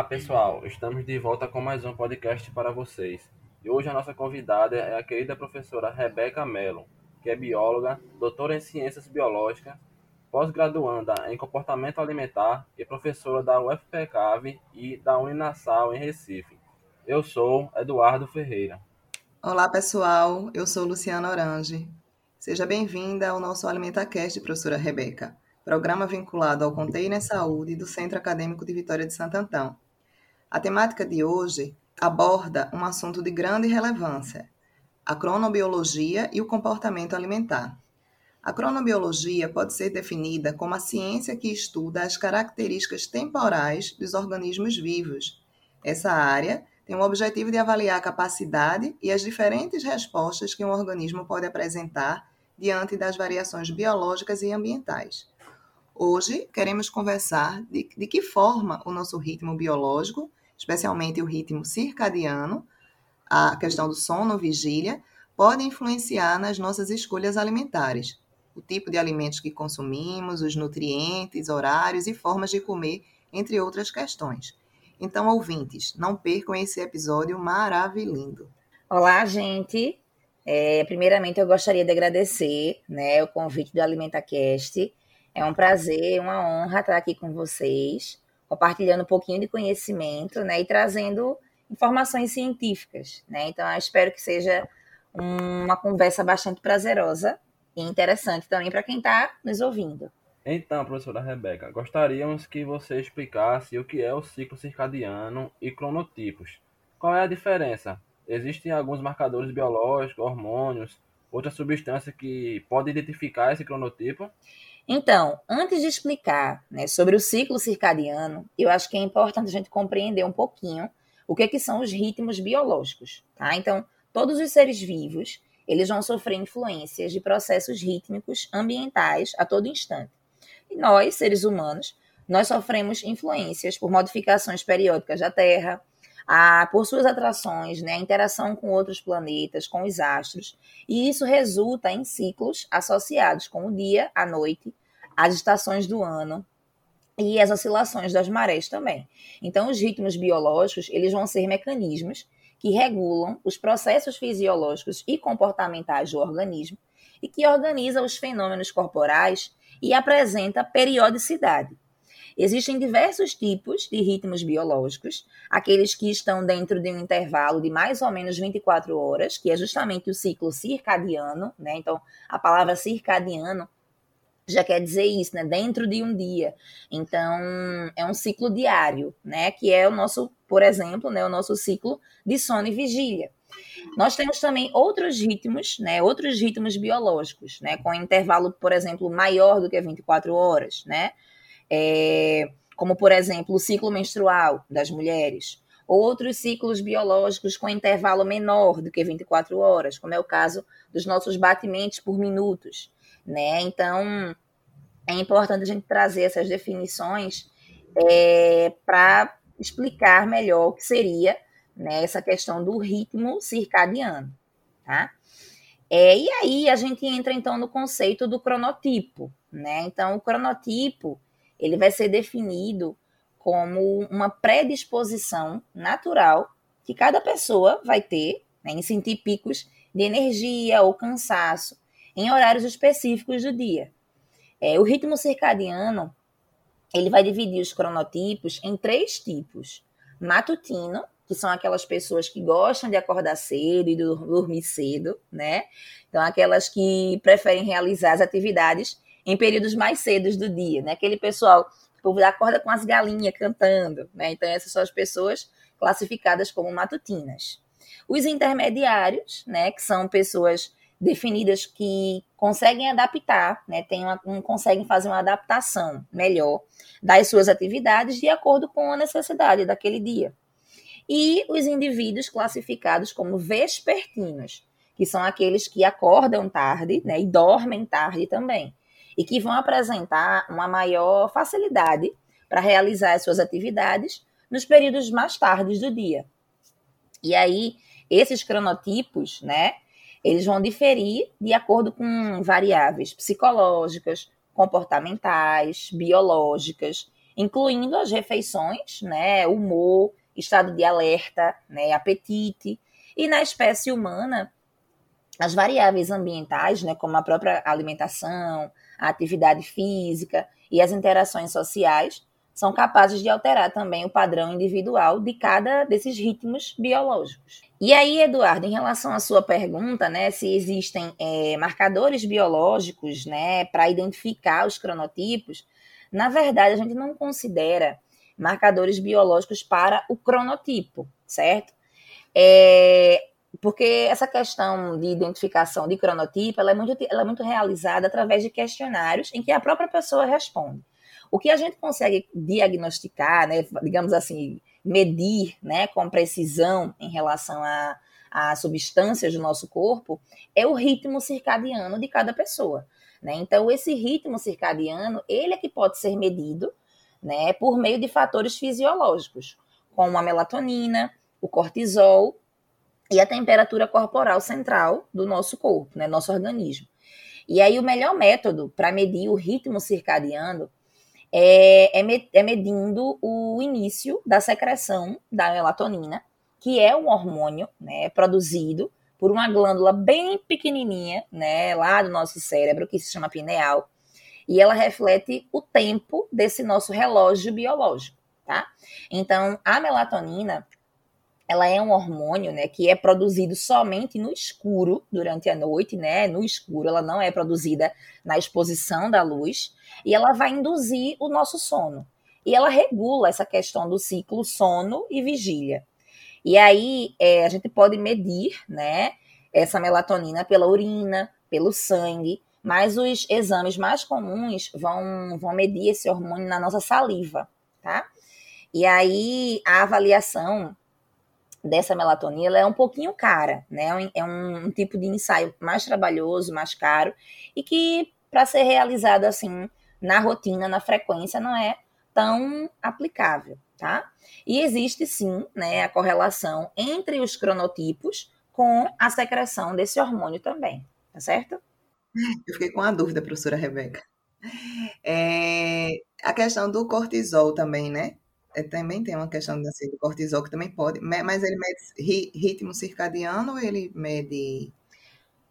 Olá pessoal, estamos de volta com mais um podcast para vocês. E hoje a nossa convidada é a querida professora Rebeca Mello, que é bióloga, doutora em ciências biológicas, pós-graduanda em comportamento alimentar e professora da UFPCAV e da Uninasal em Recife. Eu sou Eduardo Ferreira. Olá pessoal, eu sou Luciana Orange. Seja bem-vinda ao nosso AlimentaCast, professora Rebeca, programa vinculado ao Container Saúde do Centro Acadêmico de Vitória de Santo Antão. A temática de hoje aborda um assunto de grande relevância: a cronobiologia e o comportamento alimentar. A cronobiologia pode ser definida como a ciência que estuda as características temporais dos organismos vivos. Essa área tem o objetivo de avaliar a capacidade e as diferentes respostas que um organismo pode apresentar diante das variações biológicas e ambientais. Hoje queremos conversar de, de que forma o nosso ritmo biológico especialmente o ritmo circadiano, a questão do sono, vigília, pode influenciar nas nossas escolhas alimentares. O tipo de alimentos que consumimos, os nutrientes, horários e formas de comer, entre outras questões. Então, ouvintes, não percam esse episódio maravilhoso. Olá, gente. É, primeiramente, eu gostaria de agradecer né, o convite do AlimentaCast. É um prazer, uma honra estar aqui com vocês compartilhando um pouquinho de conhecimento, né, e trazendo informações científicas, né? Então, eu espero que seja uma conversa bastante prazerosa e interessante também para quem está nos ouvindo. Então, professora Rebeca, gostaríamos que você explicasse o que é o ciclo circadiano e cronotipos. Qual é a diferença? Existem alguns marcadores biológicos, hormônios, outra substância que pode identificar esse cronotipo? Então, antes de explicar né, sobre o ciclo circadiano, eu acho que é importante a gente compreender um pouquinho o que, é que são os ritmos biológicos. Tá? Então, todos os seres vivos eles vão sofrer influências de processos rítmicos ambientais a todo instante. E nós, seres humanos, nós sofremos influências por modificações periódicas da Terra, a, por suas atrações, né, a interação com outros planetas, com os astros, e isso resulta em ciclos associados com o dia, a noite as estações do ano e as oscilações das marés também. Então, os ritmos biológicos, eles vão ser mecanismos que regulam os processos fisiológicos e comportamentais do organismo e que organiza os fenômenos corporais e apresenta periodicidade. Existem diversos tipos de ritmos biológicos, aqueles que estão dentro de um intervalo de mais ou menos 24 horas, que é justamente o ciclo circadiano, né? Então, a palavra circadiano já quer dizer isso, né? Dentro de um dia. Então, é um ciclo diário, né? Que é o nosso, por exemplo, né? O nosso ciclo de sono e vigília. Nós temos também outros ritmos, né? Outros ritmos biológicos, né? Com intervalo, por exemplo, maior do que 24 horas, né? É, como, por exemplo, o ciclo menstrual das mulheres. Ou outros ciclos biológicos com intervalo menor do que 24 horas, como é o caso dos nossos batimentos por minutos né? Então, é importante a gente trazer essas definições é, para explicar melhor o que seria né, essa questão do ritmo circadiano, tá? É, e aí a gente entra então no conceito do cronotipo, né? Então, o cronotipo ele vai ser definido como uma predisposição natural que cada pessoa vai ter né, em sentir picos de energia ou cansaço em horários específicos do dia. É, o ritmo circadiano ele vai dividir os cronotipos em três tipos: matutino, que são aquelas pessoas que gostam de acordar cedo e dormir cedo, né? Então, aquelas que preferem realizar as atividades em períodos mais cedos do dia, né? Aquele pessoal que o povo acorda com as galinhas cantando, né? Então essas são as pessoas classificadas como matutinas. Os intermediários, né, que são pessoas definidas que conseguem adaptar, né, tem uma, um, conseguem fazer uma adaptação melhor das suas atividades de acordo com a necessidade daquele dia. E os indivíduos classificados como vespertinos, que são aqueles que acordam tarde né, e dormem tarde também, e que vão apresentar uma maior facilidade para realizar as suas atividades nos períodos mais tardes do dia. E aí, esses cronotipos, né, eles vão diferir de acordo com variáveis psicológicas, comportamentais, biológicas, incluindo as refeições, né, humor, estado de alerta, né, apetite, e na espécie humana, as variáveis ambientais, né, como a própria alimentação, a atividade física e as interações sociais, são capazes de alterar também o padrão individual de cada desses ritmos biológicos. E aí, Eduardo, em relação à sua pergunta, né, se existem é, marcadores biológicos, né, para identificar os cronotipos, na verdade a gente não considera marcadores biológicos para o cronotipo, certo? É, porque essa questão de identificação de cronotipo ela é, muito, ela é muito realizada através de questionários em que a própria pessoa responde. O que a gente consegue diagnosticar, né, digamos assim, medir né, com precisão em relação a, a substâncias do nosso corpo é o ritmo circadiano de cada pessoa. Né? Então, esse ritmo circadiano, ele é que pode ser medido né, por meio de fatores fisiológicos, como a melatonina, o cortisol e a temperatura corporal central do nosso corpo, né, nosso organismo. E aí, o melhor método para medir o ritmo circadiano é, é, é medindo o início da secreção da melatonina, que é um hormônio né, produzido por uma glândula bem pequenininha, né, lá do nosso cérebro, que se chama pineal, e ela reflete o tempo desse nosso relógio biológico, tá? Então, a melatonina, ela é um hormônio, né, que é produzido somente no escuro durante a noite, né? No escuro, ela não é produzida na exposição da luz e ela vai induzir o nosso sono. E ela regula essa questão do ciclo sono e vigília. E aí é, a gente pode medir, né, essa melatonina pela urina, pelo sangue, mas os exames mais comuns vão, vão medir esse hormônio na nossa saliva, tá? E aí a avaliação dessa melatonina é um pouquinho cara, né? É um, um tipo de ensaio mais trabalhoso, mais caro, e que para ser realizado assim na rotina, na frequência, não é tão aplicável, tá? E existe sim, né, a correlação entre os cronotipos com a secreção desse hormônio também, tá certo? Eu fiquei com uma dúvida, professora Rebeca. É, a questão do cortisol também, né? É, também tem uma questão assim, do cortisol que também pode, mas ele mede ritmo circadiano ou ele mede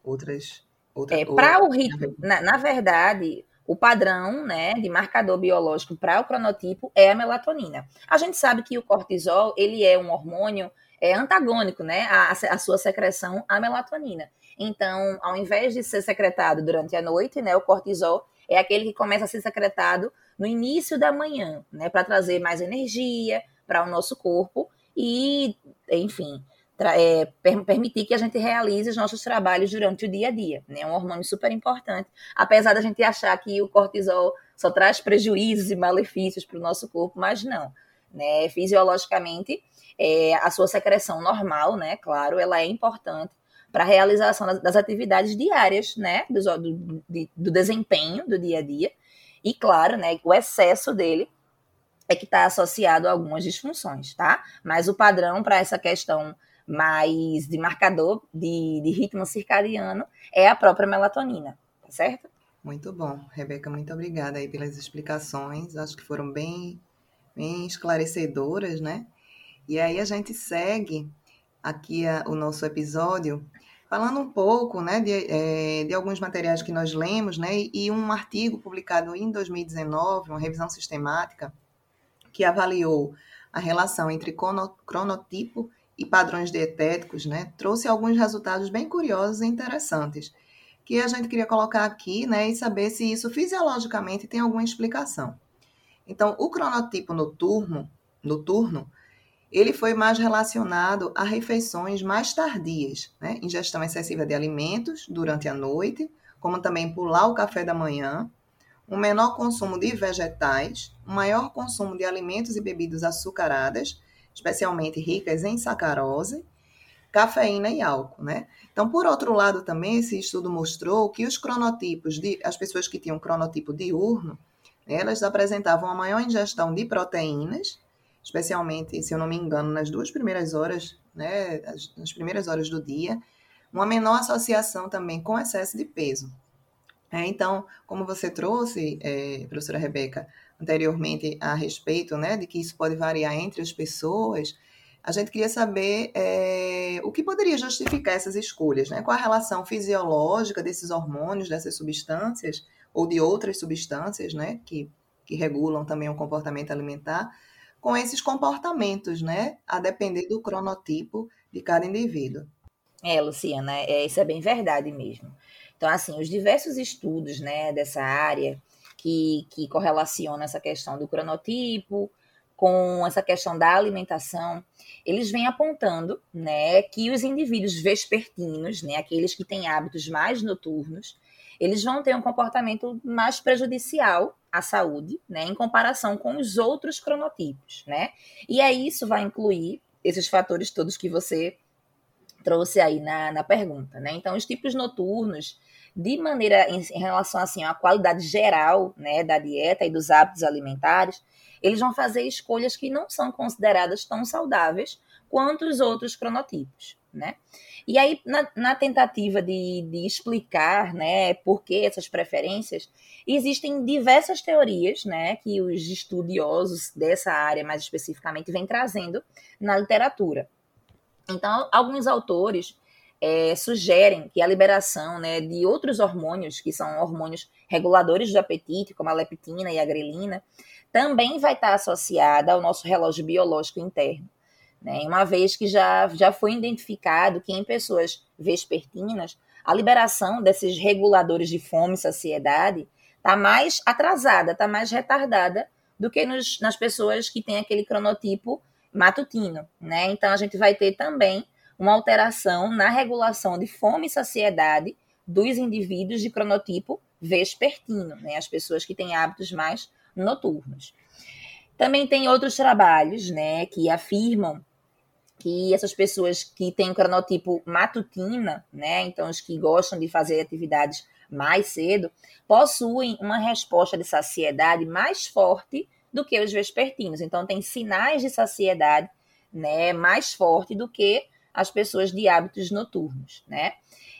outras. outras é, para o ritmo, na, na, verdade, o padrão né, de marcador biológico para o cronotipo é a melatonina. A gente sabe que o cortisol ele é um hormônio é, antagônico né, à, à sua secreção à melatonina. Então, ao invés de ser secretado durante a noite, né, o cortisol é aquele que começa a ser secretado no início da manhã, né, para trazer mais energia para o nosso corpo e, enfim, é, per permitir que a gente realize os nossos trabalhos durante o dia a dia. Né? É um hormônio super importante, apesar da gente achar que o cortisol só traz prejuízos e malefícios para o nosso corpo, mas não. Né? Fisiologicamente, é, a sua secreção normal, né? Claro, ela é importante para a realização das, atividades diárias, né? Do, do, do desempenho do dia a dia. E claro, né, o excesso dele é que está associado a algumas disfunções, tá? Mas o padrão para essa questão mais de marcador de, de, ritmo circadiano é a própria melatonina, tá certo? Muito bom, Rebeca, muito obrigada aí pelas explicações, acho que foram bem, bem esclarecedoras, né? E aí a gente segue aqui a, o nosso episódio falando um pouco né, de, é, de alguns materiais que nós lemos, né, e um artigo publicado em 2019, uma revisão sistemática, que avaliou a relação entre cronotipo e padrões dietéticos, né, trouxe alguns resultados bem curiosos e interessantes, que a gente queria colocar aqui, né, e saber se isso fisiologicamente tem alguma explicação. Então, o cronotipo noturno, noturno ele foi mais relacionado a refeições mais tardias, né? ingestão excessiva de alimentos durante a noite, como também pular o café da manhã, um menor consumo de vegetais, um maior consumo de alimentos e bebidas açucaradas, especialmente ricas em sacarose, cafeína e álcool, né? Então, por outro lado, também esse estudo mostrou que os cronotipos de as pessoas que tinham cronotipo diurno, elas apresentavam uma maior ingestão de proteínas, especialmente, se eu não me engano, nas duas primeiras horas, né, nas primeiras horas do dia, uma menor associação também com excesso de peso. É, então, como você trouxe, é, professora Rebeca, anteriormente a respeito né, de que isso pode variar entre as pessoas, a gente queria saber é, o que poderia justificar essas escolhas, né? qual a relação fisiológica desses hormônios, dessas substâncias, ou de outras substâncias, né, que, que regulam também o comportamento alimentar, com esses comportamentos, né, a depender do cronotipo de cada indivíduo. É, Luciana, é, isso é bem verdade mesmo. Então, assim, os diversos estudos, né, dessa área que, que correlacionam essa questão do cronotipo com essa questão da alimentação, eles vêm apontando, né, que os indivíduos vespertinos, né, aqueles que têm hábitos mais noturnos, eles vão ter um comportamento mais prejudicial à saúde, né, em comparação com os outros cronotipos, né? E aí isso vai incluir esses fatores todos que você trouxe aí na, na pergunta, né? Então, os tipos noturnos, de maneira em, em relação assim à qualidade geral, né, da dieta e dos hábitos alimentares, eles vão fazer escolhas que não são consideradas tão saudáveis quanto os outros cronotipos, né? E aí, na, na tentativa de, de, explicar, né, por que essas preferências, existem diversas teorias, né, que os estudiosos dessa área, mais especificamente, vêm trazendo na literatura. Então, alguns autores é, sugerem que a liberação né, de outros hormônios, que são hormônios reguladores do apetite, como a leptina e a grelina, também vai estar associada ao nosso relógio biológico interno. Né? Uma vez que já, já foi identificado que em pessoas vespertinas, a liberação desses reguladores de fome e saciedade está mais atrasada, está mais retardada do que nos, nas pessoas que têm aquele cronotipo matutino. Né? Então, a gente vai ter também uma alteração na regulação de fome e saciedade dos indivíduos de cronotipo vespertino, né? as pessoas que têm hábitos mais noturnos. Também tem outros trabalhos né, que afirmam que essas pessoas que têm um cronotipo matutina, né, então os que gostam de fazer atividades mais cedo, possuem uma resposta de saciedade mais forte do que os vespertinos. Então tem sinais de saciedade, né, mais forte do que as pessoas de hábitos noturnos, né?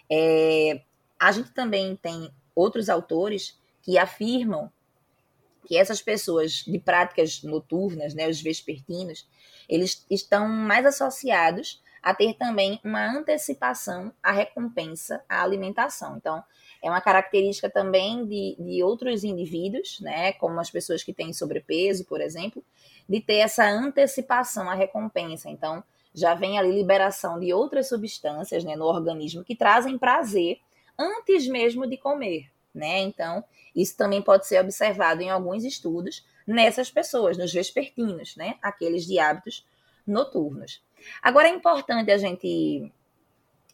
É, a gente também tem outros autores que afirmam que essas pessoas de práticas noturnas, né, os vespertinos, eles estão mais associados a ter também uma antecipação à recompensa à alimentação. Então, é uma característica também de, de outros indivíduos, né, como as pessoas que têm sobrepeso, por exemplo, de ter essa antecipação à recompensa. Então, já vem ali liberação de outras substâncias né, no organismo que trazem prazer antes mesmo de comer. Né? Então, isso também pode ser observado em alguns estudos nessas pessoas, nos vespertinos, né? Aqueles de hábitos noturnos. Agora é importante a gente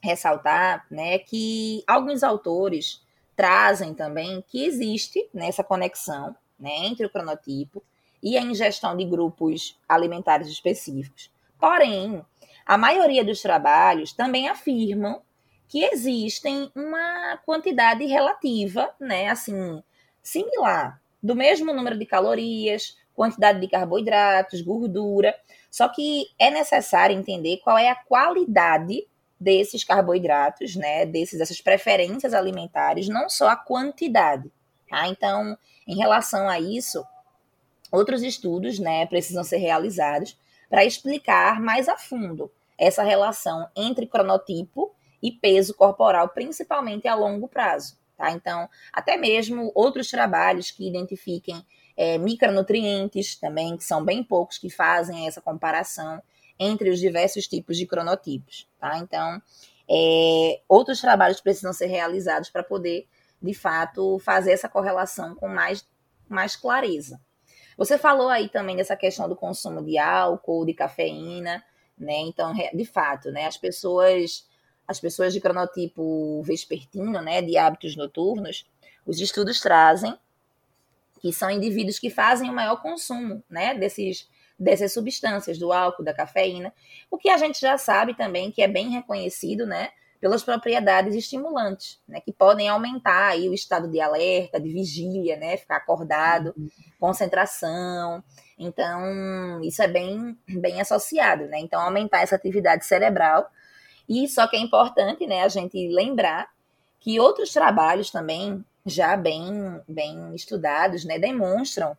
ressaltar, né, que alguns autores trazem também que existe nessa conexão, né, entre o cronotipo e a ingestão de grupos alimentares específicos. Porém, a maioria dos trabalhos também afirmam que existem uma quantidade relativa, né, assim, similar, do mesmo número de calorias, quantidade de carboidratos, gordura, só que é necessário entender qual é a qualidade desses carboidratos, né, desses dessas preferências alimentares, não só a quantidade, tá? Então, em relação a isso, outros estudos, né, precisam ser realizados para explicar mais a fundo essa relação entre cronotipo e peso corporal, principalmente a longo prazo. Tá? Então, até mesmo outros trabalhos que identifiquem é, micronutrientes também, que são bem poucos que fazem essa comparação entre os diversos tipos de cronotipos. Tá? Então, é, outros trabalhos precisam ser realizados para poder, de fato, fazer essa correlação com mais, mais clareza. Você falou aí também dessa questão do consumo de álcool, de cafeína, né? Então, de fato, né, as pessoas as pessoas de cronotipo vespertino, né, de hábitos noturnos, os estudos trazem que são indivíduos que fazem o maior consumo, né, desses dessas substâncias, do álcool, da cafeína, o que a gente já sabe também que é bem reconhecido, né, pelas propriedades estimulantes, né, que podem aumentar aí o estado de alerta, de vigília, né, ficar acordado, uhum. concentração. Então, isso é bem, bem associado, né? Então, aumentar essa atividade cerebral. E só que é importante, né, a gente lembrar que outros trabalhos também já bem, bem estudados, né, demonstram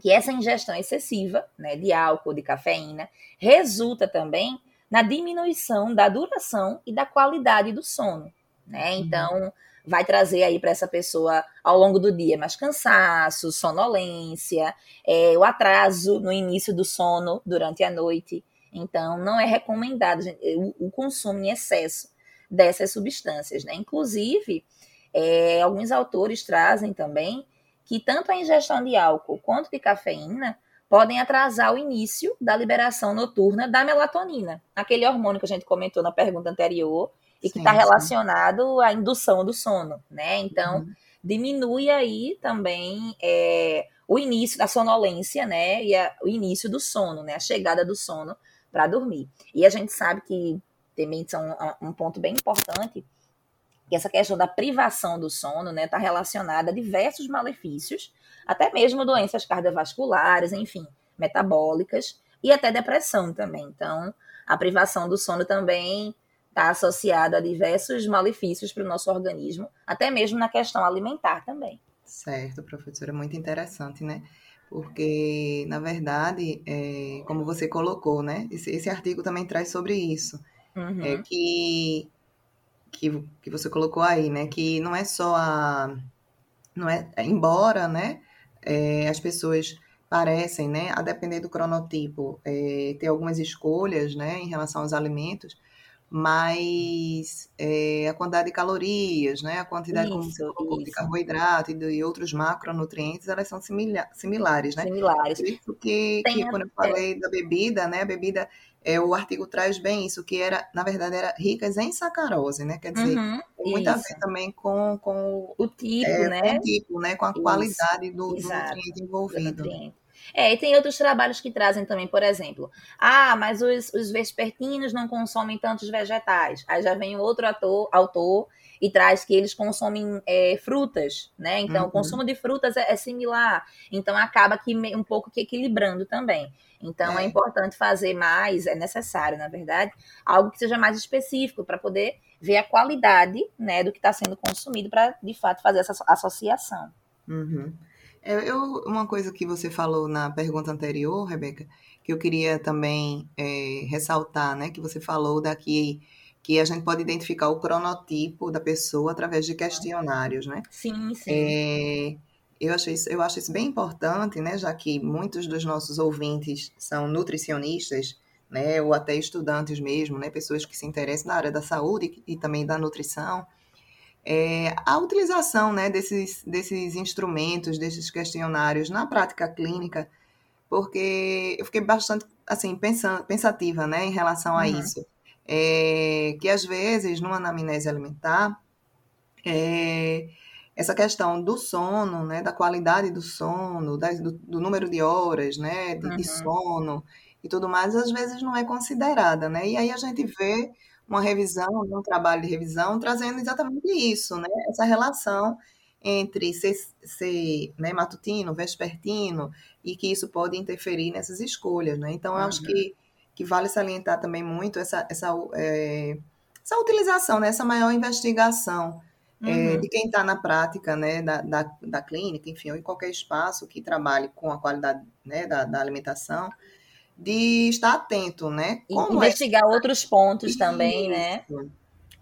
que essa ingestão excessiva né, de álcool, de cafeína, resulta também na diminuição da duração e da qualidade do sono. Né? Uhum. Então, vai trazer aí para essa pessoa ao longo do dia mais cansaço, sonolência, é, o atraso no início do sono durante a noite. Então, não é recomendado o, o, consumo em excesso dessas substâncias. Né? Inclusive, é, alguns autores trazem também que tanto a ingestão de álcool quanto de cafeína podem atrasar o início da liberação noturna da melatonina, aquele hormônio que a gente comentou na pergunta anterior e que está relacionado à indução do sono, né? Então, uhum. diminui aí também é, o início da sonolência, né? E a, o início do sono, né? A chegada do sono para dormir. E a gente sabe que também são um ponto bem importante que essa questão da privação do sono está né, tá relacionada a diversos malefícios, até mesmo doenças cardiovasculares, enfim, metabólicas e até depressão também. Então, a privação do sono também está associada a diversos malefícios para o nosso organismo, até mesmo na questão alimentar também. Certo, professora, muito interessante, né? Porque, na verdade, é, como você colocou, né? Esse, esse, artigo também traz sobre isso. Uhum. É que que, que você colocou aí, né? Que não é só a. Não é, embora, né? É, as pessoas parecem, né? A depender do cronotipo, é, ter algumas escolhas, né? Em relação aos alimentos, mas é, a quantidade de calorias, né? A quantidade isso, como de carboidrato e de outros macronutrientes, elas são simila similares, né? Similares. Por isso que, que quando eu falei da bebida, né? A bebida é, o artigo traz bem isso, que era, na verdade, era ricas em sacarose, né? Quer dizer, uhum, tem muito a ver também com, com o tipo, é, né? Com o tipo, né? Com a isso, qualidade do, do nutriente envolvido. nutriente. É, e tem outros trabalhos que trazem também, por exemplo, ah, mas os, os vespertinos não consomem tantos vegetais. Aí já vem outro ator, autor e traz que eles consomem é, frutas, né? Então, uhum. o consumo de frutas é, é, similar. Então, acaba que um pouco que equilibrando também. Então, é. é importante fazer mais, é necessário, na verdade, algo que seja mais específico para poder ver a qualidade né, do que está sendo consumido para, de fato, fazer essa associação. Uhum. É, eu, uma coisa que você falou na pergunta anterior, Rebeca, que eu queria também é, ressaltar, né, que você falou daqui que a gente pode identificar o cronotipo da pessoa através de questionários, né? Sim, sim. É, eu, acho isso, eu acho isso bem importante, né? Já que muitos dos nossos ouvintes são nutricionistas, né? Ou até estudantes mesmo, né? Pessoas que se interessam na área da saúde e também da nutrição. É, a utilização né, desses, desses instrumentos, desses questionários na prática clínica, porque eu fiquei bastante assim pensando, pensativa né, em relação a uhum. isso é, que às vezes, numa anamnese alimentar, é, essa questão do sono, né, da qualidade do sono, da, do, do, número de horas, né, de, uhum. de, sono e tudo mais, às vezes não é considerada, né? E aí a gente vê uma revisão, um trabalho de revisão, trazendo exatamente isso, né? Essa relação entre ser, ser né, matutino, vespertino, e que isso pode interferir nessas escolhas, né? Então, eu uhum. acho que que vale salientar também muito essa, essa, é, essa utilização, né, essa maior investigação é, uhum. é, de quem está na prática né, da, da, da, clínica, enfim, ou em qualquer espaço que trabalhe com a qualidade né, da, da alimentação, de estar atento, né? Como é investigar é... outros pontos Isso. também, né?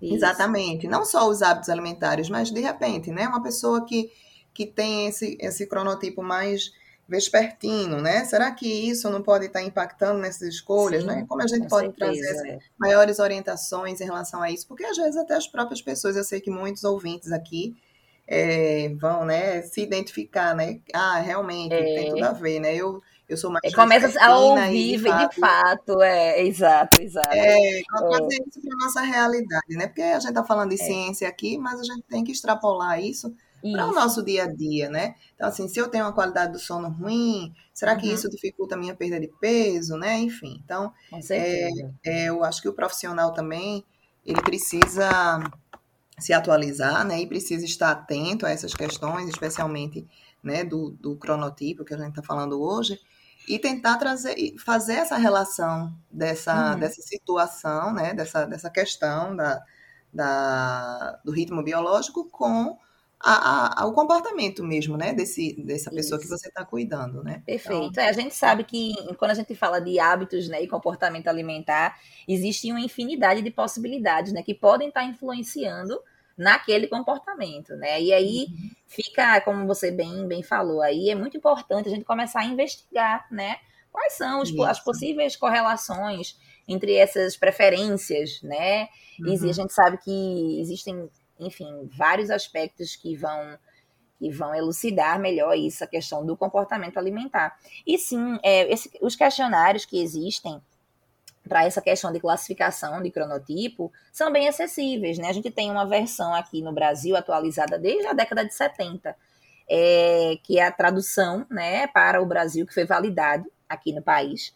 Isso. Exatamente. Não só os hábitos alimentares, mas de repente, né? Uma pessoa que, que tem esse, esse cronotipo mais vespertino, né? Será que isso não pode estar impactando nessas escolhas, Sim, né? Como a gente pode certeza, trazer é. maiores orientações em relação a isso? Porque às vezes até as próprias pessoas, eu sei que muitos ouvintes aqui é, vão, né, se identificar, né? Ah, realmente É. tem tudo a ver, né? Eu, eu sou mais É, começa a ouvir, e, de fato, é, exato, exato. é, trazer isso para nossa realidade, né? Porque a gente está falando de É. ciência aqui, mas a gente tem que extrapolar isso para o nosso dia a dia, né? Então, assim, se eu tenho uma qualidade do sono ruim, será que Uhum. isso dificulta a minha perda de peso, né? Enfim, então, certeza. é, eu acho que o profissional também, ele precisa se atualizar, né? E precisa estar atento a essas questões, especialmente, né, do, do cronotipo que a gente está falando hoje, e tentar trazer, e fazer essa relação dessa, Uhum. dessa situação, né, dessa, dessa questão da, da, do ritmo biológico com a, a- o comportamento mesmo, né, desse, dessa pessoa que Isso. você está cuidando, né? Perfeito. É, a gente sabe que quando a gente fala de hábitos né, e comportamento alimentar, existe uma infinidade de possibilidades né, que podem estar influenciando naquele comportamento. Né? E aí fica, como você bem, bem falou, aí é muito importante a gente começar a investigar né, quais são os- as possíveis correlações entre essas preferências, né? E Uhum. a gente sabe que existem, enfim, vários aspectos que vão que vão elucidar melhor isso, a questão do comportamento alimentar. E sim, é, esse- os questionários que existem para essa questão de classificação de cronotipo são bem acessíveis, né? A gente tem uma versão aqui no Brasil atualizada desde a década de 70, é, que é a tradução, né, para o Brasil que foi validado aqui no país.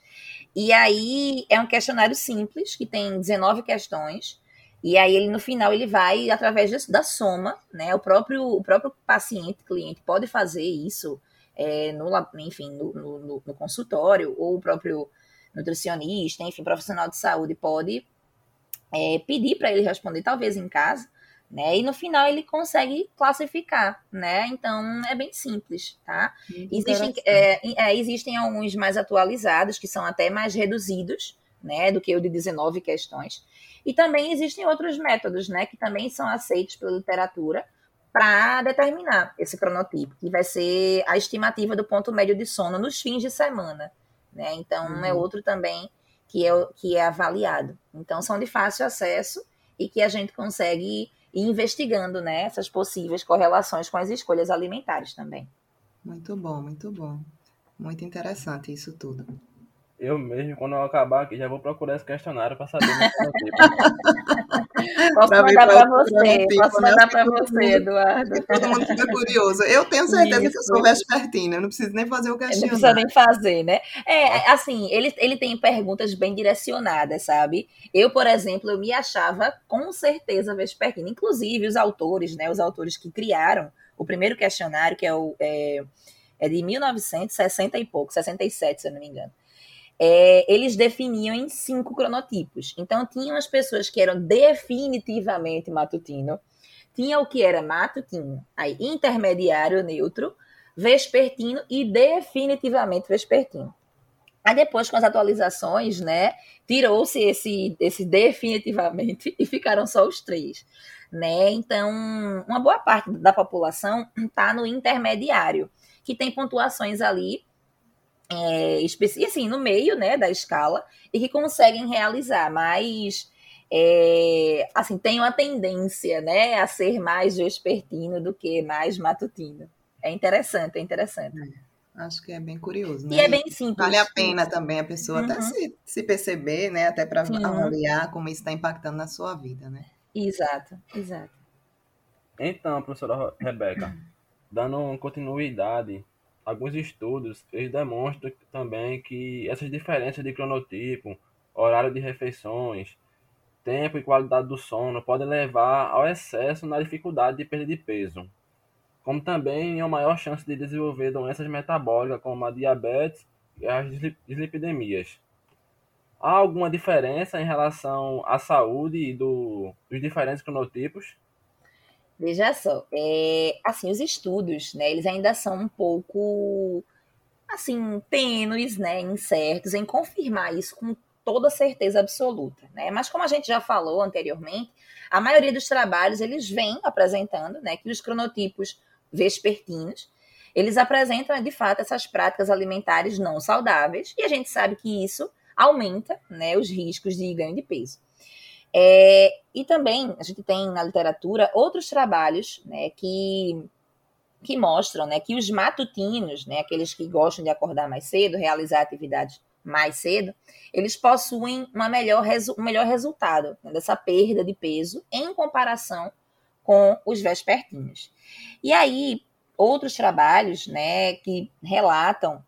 E aí é um questionário simples que tem 19 questões. E aí ele no final ele vai através da soma, né? O próprio o próprio paciente cliente pode fazer isso é, no enfim no- no- no consultório ou o próprio nutricionista, enfim profissional de saúde pode é, pedir para ele responder talvez em casa, né? E no final ele consegue classificar, né? Então é bem simples, tá? Existem, é, é, existem alguns mais atualizados, que são até mais reduzidos, né, do que o de 19 questões. E também existem outros métodos, né, que também são aceitos pela literatura para determinar esse cronotipo, que vai ser a estimativa do ponto médio de sono nos fins de semana, né? Então é Uhum. outro também que é, que é avaliado. Então são de fácil acesso e que a gente consegue ir investigando, né, essas possíveis correlações com as escolhas alimentares também. Muito bom, muito bom. Muito interessante isso tudo. Eu mesmo, quando eu acabar aqui, já vou procurar esse questionário para saber. Posso Pra mandar qual para você, posso né? mandar para você, Eduardo. Todo mundo fica curioso. Eu tenho certeza que eu Isso. sou vespertina, eu não preciso nem fazer o Não precisa questionário. nem fazer, né? É, assim, ele, ele tem perguntas bem direcionadas, sabe? Eu, por exemplo, eu me achava com certeza vespertina. Inclusive, os autores, né? Os autores que criaram o primeiro questionário, que é, o, é, é de 1960 e pouco, 67, se eu não me engano. É, eles definiam em cinco cronotipos. Então, tinham as pessoas que eram definitivamente matutino, tinha o que era matutino, aí intermediário, neutro, vespertino e definitivamente vespertino. Aí depois, com as atualizações, né, tirou-se esse, esse definitivamente e ficaram só os três, né? Então, uma boa parte da população está no intermediário, que tem pontuações ali, é, assim, no meio, né, da escala, e que conseguem realizar, mas, é, assim, tem uma tendência, né, a ser mais vespertino do que mais matutino. É interessante, é interessante. Acho que é bem curioso, né? E é bem simples. Vale a pena também a pessoa até Uhum. se, se perceber, né? Até para avaliar como isso está impactando na sua vida, né? Exato, exato. Então, professora Rebeca, dando continuidade, alguns estudos eles demonstram também que essas diferenças de cronotipo, horário de refeições, tempo e qualidade do sono podem levar ao excesso na dificuldade de perda de peso, como também a maior chance de desenvolver doenças metabólicas como a diabetes e as dislip- dislipidemias. Há alguma diferença em relação à saúde do, dos diferentes cronotipos? Veja só, é, assim, os estudos, né, eles ainda são um pouco, assim, tênues, né, incertos em confirmar isso com toda certeza absoluta, né? Mas como a gente já falou anteriormente, a maioria dos trabalhos, eles vêm apresentando, né, que os cronotipos vespertinos, eles apresentam, de fato, essas práticas alimentares não saudáveis, e a gente sabe que isso aumenta né, os riscos de ganho de peso. É, e também a gente tem na literatura outros trabalhos né, que, que mostram né, que os matutinos, né, aqueles que gostam de acordar mais cedo, realizar atividades mais cedo, eles possuem uma melhor um melhor resultado né, dessa perda de peso em comparação com os vespertinos. E aí, outros trabalhos né, que relatam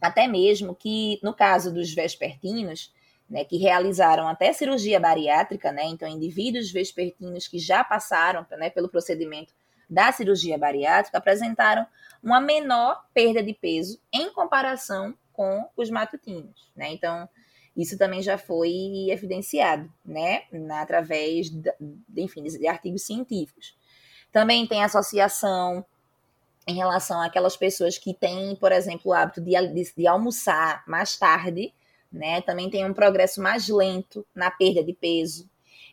até mesmo que, no caso dos vespertinos, né, que realizaram até cirurgia bariátrica, né, então indivíduos vespertinos que já passaram né, pelo procedimento da cirurgia bariátrica apresentaram uma menor perda de peso em comparação com os matutinos, né? Então, isso também já foi evidenciado, né, na, através, de, enfim, de artigos científicos. Também tem associação em relação àquelas pessoas que têm, por exemplo, o hábito de, de, de almoçar mais tarde, né? Também tem um progresso mais lento na perda de peso.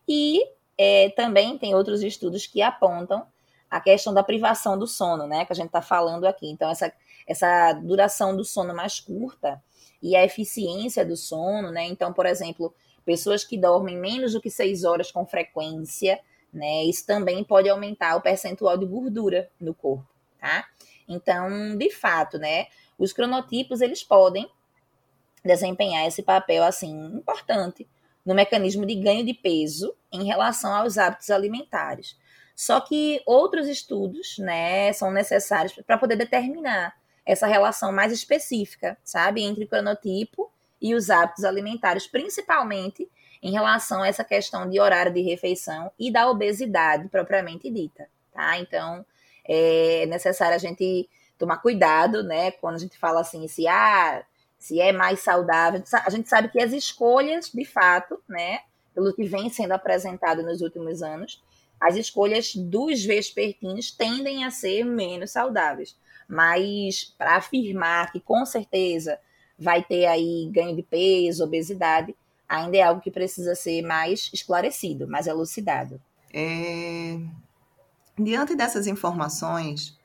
E é, também tem outros estudos que apontam a questão da privação do sono, né? Que a gente está falando aqui. Então, essa, essa duração do sono mais curta e a eficiência do sono, né? Então, por exemplo, pessoas que dormem menos do que seis horas com frequência, né? Isso também pode aumentar o percentual de gordura no corpo, tá? Então, de fato, né? Os cronotipos, eles podem desempenhar esse papel assim importante no mecanismo de ganho de peso em relação aos hábitos alimentares. Só que outros estudos, né, são necessários para poder determinar essa relação mais específica, sabe, entre o cronotipo e os hábitos alimentares, principalmente em relação a essa questão de horário de refeição e da obesidade propriamente dita, tá? Então, é necessário a gente tomar cuidado, né, quando a gente fala assim, se ah, se é mais saudável. A gente sabe que as escolhas, de fato, né, pelo que vem sendo apresentado nos últimos anos, as escolhas dos vespertinos tendem a ser menos saudáveis. Mas para afirmar que com certeza vai ter aí ganho de peso, obesidade, ainda é algo que precisa ser mais esclarecido, mais elucidado. É... Diante dessas informações,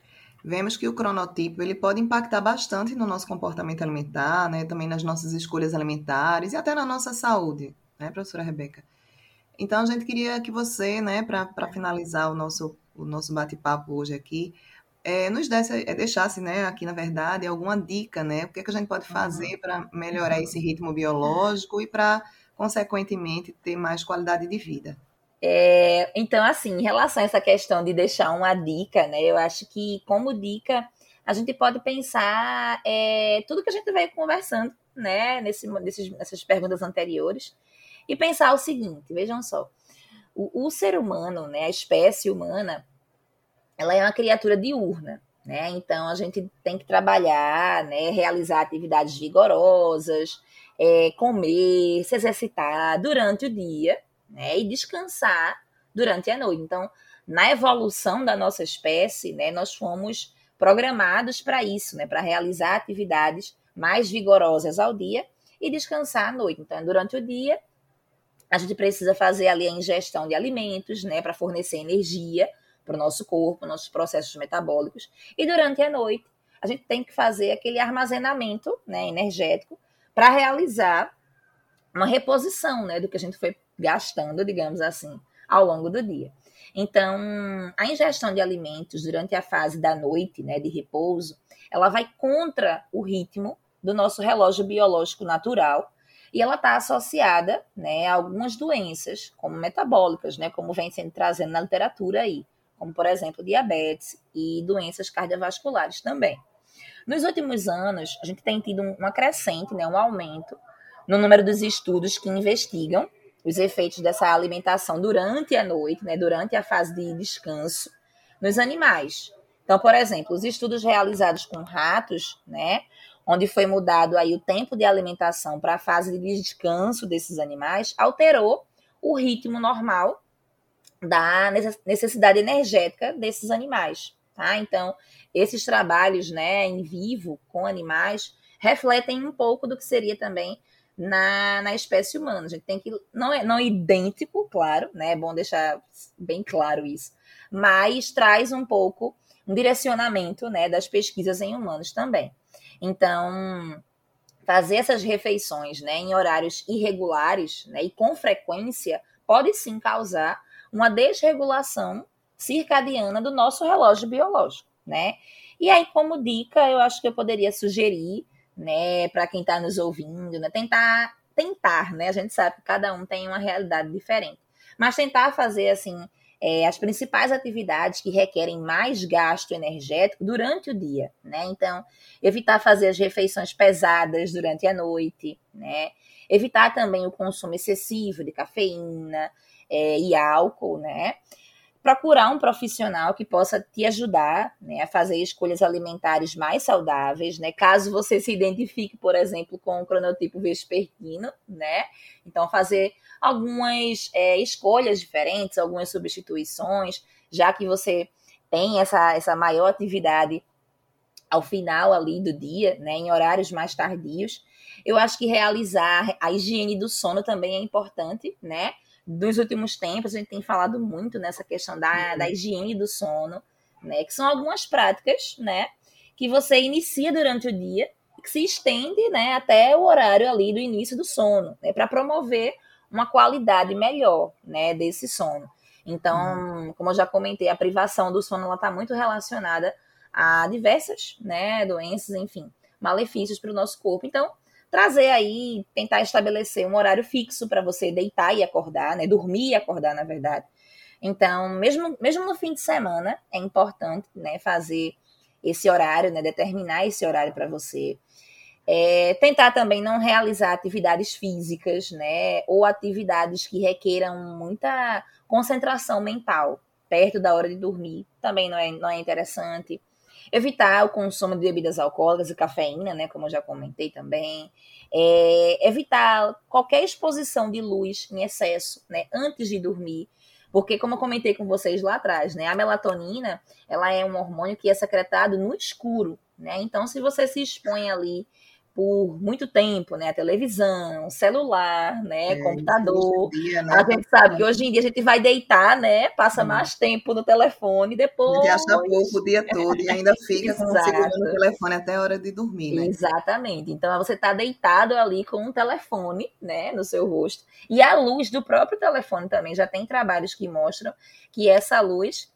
vemos que o cronotipo ele pode impactar bastante no nosso comportamento alimentar, né, também nas nossas escolhas alimentares e até na nossa saúde, né, professora Rebeca? Então, a gente queria que você, né, para finalizar o nosso, o nosso bate-papo hoje aqui, é, nos desse, é, deixasse, né, aqui na verdade, alguma dica, né, o que, é que a gente pode fazer para melhorar esse ritmo biológico e para, consequentemente, ter mais qualidade de vida. É, então, assim, em relação a essa questão de deixar uma dica, né? Eu acho que, como dica, a gente pode pensar é, tudo que a gente veio conversando, né? Nesse, nesses, nessas perguntas anteriores. E pensar o seguinte: vejam só. O, o ser humano, né? A espécie humana, ela é uma criatura diurna. Né? Então a gente tem que trabalhar, né? realizar atividades vigorosas, é, comer, se exercitar durante o dia, né, e descansar durante a noite. Então, na evolução da nossa espécie, né, nós fomos programados para isso, né, para realizar atividades mais vigorosas ao dia e descansar à noite. Então, durante o dia, a gente precisa fazer ali a ingestão de alimentos, né, para fornecer energia para o nosso corpo, nossos processos metabólicos. E durante a noite, a gente tem que fazer aquele armazenamento, né, energético para realizar uma reposição, né, do que a gente foi gastando, digamos assim, ao longo do dia. Então, a ingestão de alimentos durante a fase da noite, né, de repouso, ela vai contra o ritmo do nosso relógio biológico natural e ela está associada, né, a algumas doenças, como metabólicas, né, como vem sendo trazendo na literatura aí, como por exemplo diabetes e doenças cardiovasculares também. Nos últimos anos, a gente tem tido uma crescente, né, um aumento no número dos estudos que investigam os efeitos dessa alimentação durante a noite, né, durante a fase de descanso nos animais. Então, por exemplo, os estudos realizados com ratos, né, onde foi mudado aí o tempo de alimentação para a fase de descanso desses animais, alterou o ritmo normal da necessidade energética desses animais, tá? Então, esses trabalhos, né, em vivo com animais refletem um pouco do que seria também na, na espécie humana. A gente tem que. Não é, não é idêntico, claro, né? É bom deixar bem claro isso. Mas traz um pouco um direcionamento né, das pesquisas em humanos também. Então, fazer essas refeições né, em horários irregulares né, e com frequência pode sim causar uma desregulação circadiana do nosso relógio biológico, né? E aí, como dica, eu acho que eu poderia sugerir, né, para quem está nos ouvindo, né, tentar, tentar, né? A gente sabe que cada um tem uma realidade diferente, mas tentar fazer assim é, as principais atividades que requerem mais gasto energético durante o dia, né? Então, evitar fazer as refeições pesadas durante a noite, né? Evitar também o consumo excessivo de cafeína é, e álcool, né? Procurar um profissional que possa te ajudar né, a fazer escolhas alimentares mais saudáveis, né? Caso você se identifique, por exemplo, com o cronotipo vespertino, né? Então, fazer algumas é, escolhas diferentes, algumas substituições, já que você tem essa, essa maior atividade ao final ali do dia, né, em horários mais tardios. Eu acho que realizar a higiene do sono também é importante, né? Dos últimos tempos, a gente tem falado muito nessa questão da, da higiene do sono, né? Que são algumas práticas, né? Que você inicia durante o dia que se estende, né? Até o horário ali do início do sono, né? Para promover uma qualidade melhor, né? Desse sono. Então, uhum. como eu já comentei, a privação do sono ela está muito relacionada a diversas, né? Doenças, enfim, malefícios para o nosso corpo. Então, trazer aí, tentar estabelecer um horário fixo para você deitar e acordar, né? Dormir e acordar, na verdade. Então, mesmo, mesmo no fim de semana, é importante, né, fazer esse horário, né, determinar esse horário para você. É, tentar também não realizar atividades físicas, né, ou atividades que requeram muita concentração mental perto da hora de dormir, também não é, não é interessante. Evitar o consumo de bebidas alcoólicas e cafeína, né, como eu já comentei também. É, evitar qualquer exposição de luz em excesso, né, antes de dormir. Porque, como eu comentei com vocês lá atrás, né, a melatonina, ela é um hormônio que é secretado no escuro, né? Então, se você se expõe ali por muito tempo, né? A televisão, celular, né? É, computador. Dia, né? A gente sabe que hoje em dia a gente vai deitar, né? Passa hum. mais tempo no telefone depois. Gente acha pouco o dia todo e ainda fica segurando o telefone até a hora de dormir, né? Exatamente. Então você está deitado ali com um telefone, né? No seu rosto. E a luz do próprio telefone também. Já tem trabalhos que mostram que essa luz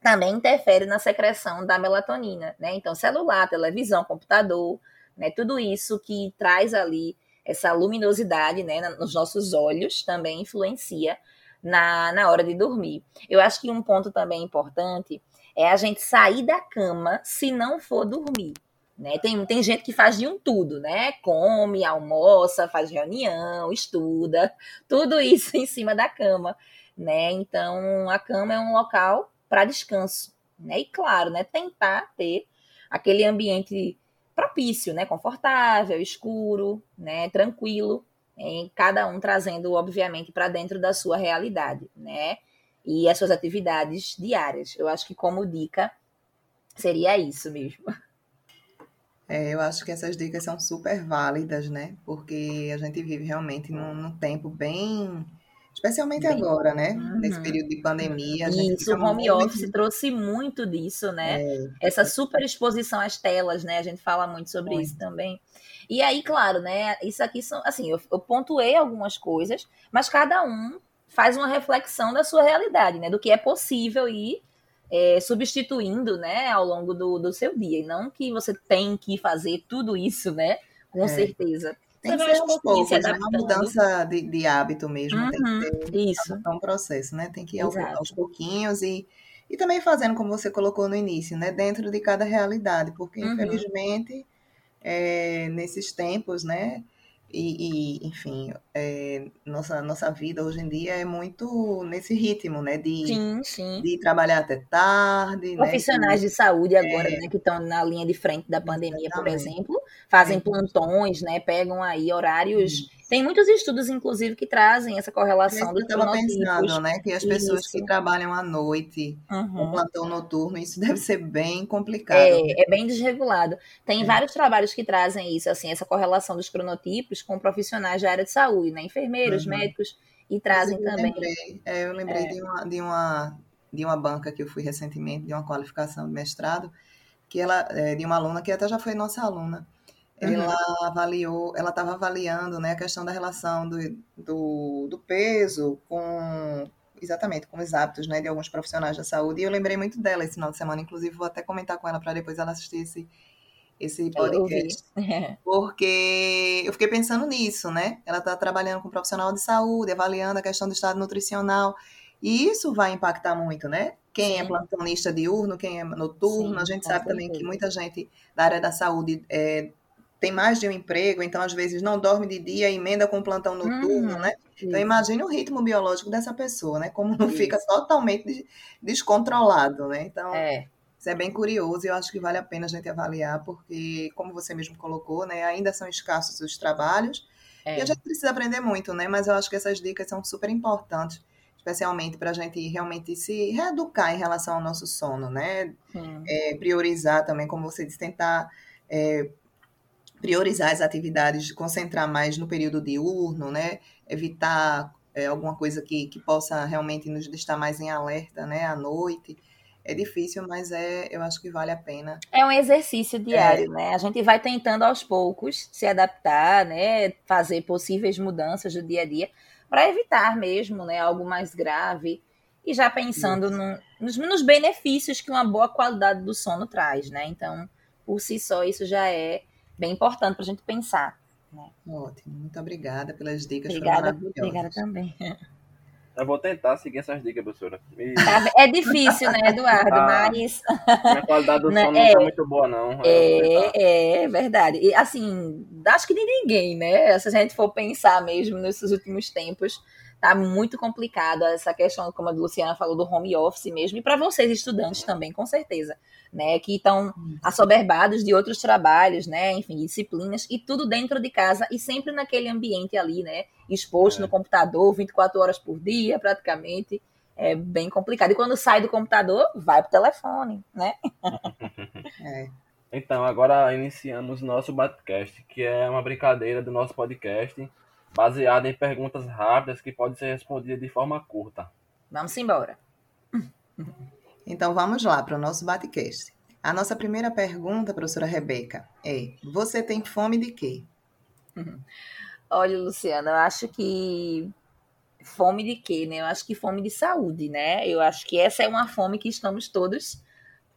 também interfere na secreção da melatonina, né? Então, celular, televisão, computador, né? Tudo isso que traz ali essa luminosidade né, nos nossos olhos também influencia na, na hora de dormir. Eu acho que um ponto também importante é a gente sair da cama se não for dormir. Né? Tem, tem gente que faz de um tudo, né? Come, almoça, faz reunião, estuda, tudo isso em cima da cama, né? Então a cama é um local para descanso, né? E claro, né? Tentar ter aquele ambiente propício, né? Confortável, escuro, né? Tranquilo, em cada um trazendo, obviamente, para dentro da sua realidade, né? E as suas atividades diárias. Eu acho que como dica seria isso mesmo. É, eu acho que essas dicas são super válidas, né? Porque a gente vive realmente num, num tempo bem Especialmente Bem, agora, né? Uhum. Nesse período de pandemia. Isso, o home office trouxe muito disso, né? É. Essa super exposição às telas, né? A gente fala muito sobre isso também. E aí, claro, né? Isso aqui são, assim, eu, eu pontuei algumas coisas, mas cada um faz uma reflexão da sua realidade, né? Do que é possível ir é, substituindo, né? Ao longo do, do seu dia. E não que você tem que fazer tudo isso, né? Com é. certeza. Tem que ser aos poucos, é uma mudança de, de hábito mesmo. Uhum, tem que uhum, ter isso. É um processo, né? Tem que ir aos, aos pouquinhos e, e também fazendo como você colocou no início, né? Dentro de cada realidade, porque uhum. infelizmente é, nesses tempos, né? E, e enfim, é, nossa, nossa vida hoje em dia é muito nesse ritmo, né? De, sim, sim. de trabalhar até tarde. Né, Profissionais né? de saúde agora, é, né? Que estão na linha de frente da pandemia, exatamente. por exemplo, fazem plantões, né? Pegam aí horários. Tem muitos estudos, inclusive, que trazem essa correlação Eu pensando, né? Que as pessoas isso. que trabalham à noite, uhum. plantão noturno, isso deve ser bem complicado. É, é bem desregulado. Tem é. vários trabalhos que trazem isso, assim, essa correlação dos cronotipos com profissionais da área de saúde, né? Enfermeiros, uhum. médicos, e trazem eu também. Lembrei, é, eu lembrei é. de uma, de uma de uma banca que eu fui recentemente, de uma qualificação de mestrado, que ela, é, de uma aluna que até já foi nossa aluna. Ela uhum. avaliou, ela estava avaliando né, a questão da relação do, do, do, peso com exatamente com os hábitos né, de alguns profissionais da saúde. E eu lembrei muito dela esse final de semana, inclusive vou até comentar com ela para depois ela assistir esse, esse podcast. Porque eu fiquei pensando nisso, né? Ela está trabalhando com um profissional de saúde, avaliando a questão do estado nutricional. E isso vai impactar muito, né? Quem é Sim. é plantonista diurno, quem é noturno. Sim, a gente sabe também que muita gente da área da saúde é, tem mais de um emprego, então às vezes não dorme de dia, emenda com plantão noturno, hum, né? Então imagine o ritmo biológico dessa pessoa, né? Como não isso. fica totalmente descontrolado, né? Então, é. Isso é bem curioso e eu acho que vale a pena a gente avaliar, porque, como você mesmo colocou, né, ainda são escassos os trabalhos é. e a gente precisa aprender muito, né? Mas eu acho que essas dicas são super importantes, especialmente para a gente realmente se reeducar em relação ao nosso sono, né? É, priorizar também, como você disse, tentar é, priorizar as atividades, concentrar mais no período diurno, né? Evitar é, alguma coisa que, que possa realmente nos deixar mais em alerta, né? À noite é difícil, mas é, eu acho que vale a pena. É um exercício diário, é. né? A gente vai tentando aos poucos se adaptar, né? Fazer possíveis mudanças do dia a dia para evitar mesmo, né? Algo mais grave e já pensando no, nos, nos, benefícios que uma boa qualidade do sono traz, né? Então, por si só, isso já é bem importante para a gente pensar. Né? Ótimo, muito obrigada pelas dicas. Obrigada, obrigada também. Eu vou tentar seguir essas dicas, professora. E... Tá é difícil, né, Eduardo? Ah, mas. A qualidade do sono é, não tá muito boa, não. É, é verdade. E assim, acho que de ninguém, né? Se a gente for pensar mesmo nesses últimos tempos, tá muito complicado essa questão, como a Luciana falou, do home office mesmo, e para vocês, estudantes também, com certeza, né? Que estão assoberbados de outros trabalhos, né? Enfim, disciplinas, e tudo dentro de casa e sempre naquele ambiente ali, né? Exposto é. no computador 24 horas por dia, praticamente. É bem complicado. E quando sai do computador, vai pro telefone, né? é. Então, agora iniciamos nosso podcast, que é uma brincadeira do nosso podcast baseada em perguntas rápidas que podem ser respondidas de forma curta. Vamos embora. Então vamos lá para o nosso Batcast. A nossa primeira pergunta, professora Rebeca, é: Você tem fome de quê? Olha, Luciana, eu acho que fome de quê, né? Eu acho que fome de saúde, né? Eu acho que essa é uma fome que estamos todos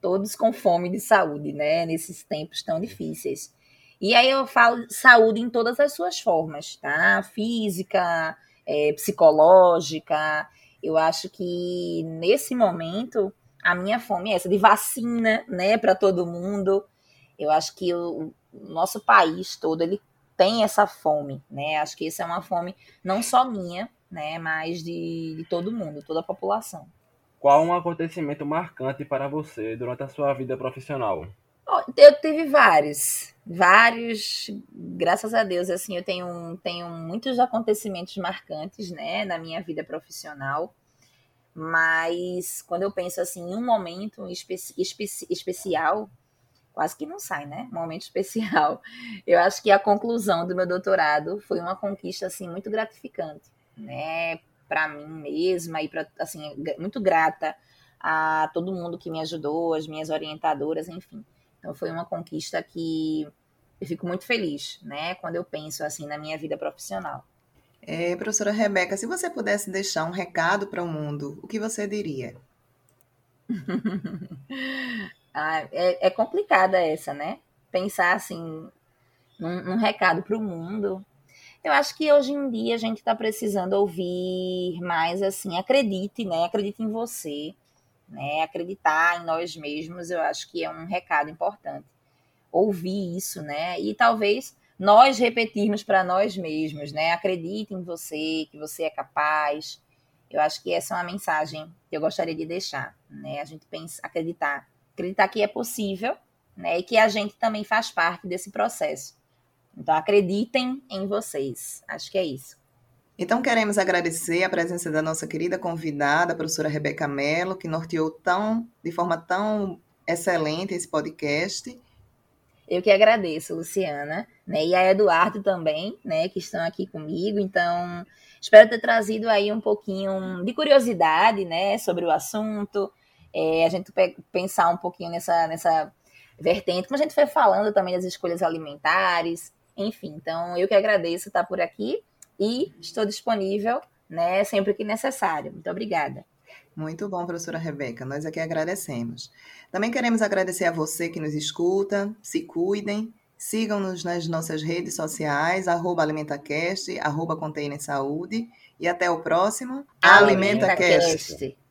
todos com fome de saúde, né? Nesses tempos tão difíceis. E aí eu falo saúde em todas as suas formas, tá? Física, é, psicológica. Eu acho que nesse momento a minha fome é essa de vacina, né, para todo mundo. Eu acho que o, nosso país todo ele tem essa fome, né? Acho que essa é uma fome não só minha, né, mas de, de todo mundo, toda a população. Qual um acontecimento marcante para você durante a sua vida profissional? Eu tive vários, vários, graças a Deus, assim, eu tenho, tenho muitos acontecimentos marcantes, né, na minha vida profissional, mas quando eu penso, assim, em um momento especi especi especial, quase que não sai, né, um momento especial, eu acho que a conclusão do meu doutorado foi uma conquista, assim, muito gratificante, né, para mim mesma e para, assim, muito grata a todo mundo que me ajudou, as minhas orientadoras, enfim. Então foi uma conquista que eu fico muito feliz, né, quando eu penso assim na minha vida profissional. É, professora Rebeca, se você pudesse deixar um recado para o mundo, o que você diria? ah, é, é, complicada essa, né? Pensar assim num, num recado para o mundo. Eu acho que hoje em dia a gente está precisando ouvir mais assim, acredite, né? Acredite em você né? Acreditar em nós mesmos, eu acho que é um recado importante. Ouvir isso, né? E talvez nós repetirmos para nós mesmos, né? Acredite em você, que você é capaz. Eu acho que essa é uma mensagem que eu gostaria de deixar, né? A gente pensa, acreditar, acreditar que é possível, né? E que a gente também faz parte desse processo. Então acreditem em vocês. Acho que é isso. Então, queremos agradecer a presença da nossa querida convidada, a professora Rebeca Mello, que norteou tão, de forma tão excelente esse podcast. Eu que agradeço, Luciana, né? E a Eduardo também, né? Que estão aqui comigo. Então, Espero ter trazido aí um pouquinho de curiosidade, né, sobre o assunto. É, a gente pensar um pouquinho nessa, nessa vertente, como a gente foi falando também das escolhas alimentares, enfim. Então, eu que agradeço estar por aqui e estou disponível, né, sempre que necessário. Muito obrigada. Muito bom, professora Rebeca. Nós aqui agradecemos. Também queremos agradecer a você que nos escuta. Se cuidem. Sigam-nos nas nossas redes sociais, arroba AlimentaCast, arroba Container Saúde. E até o próximo AlimentaCast. Alimenta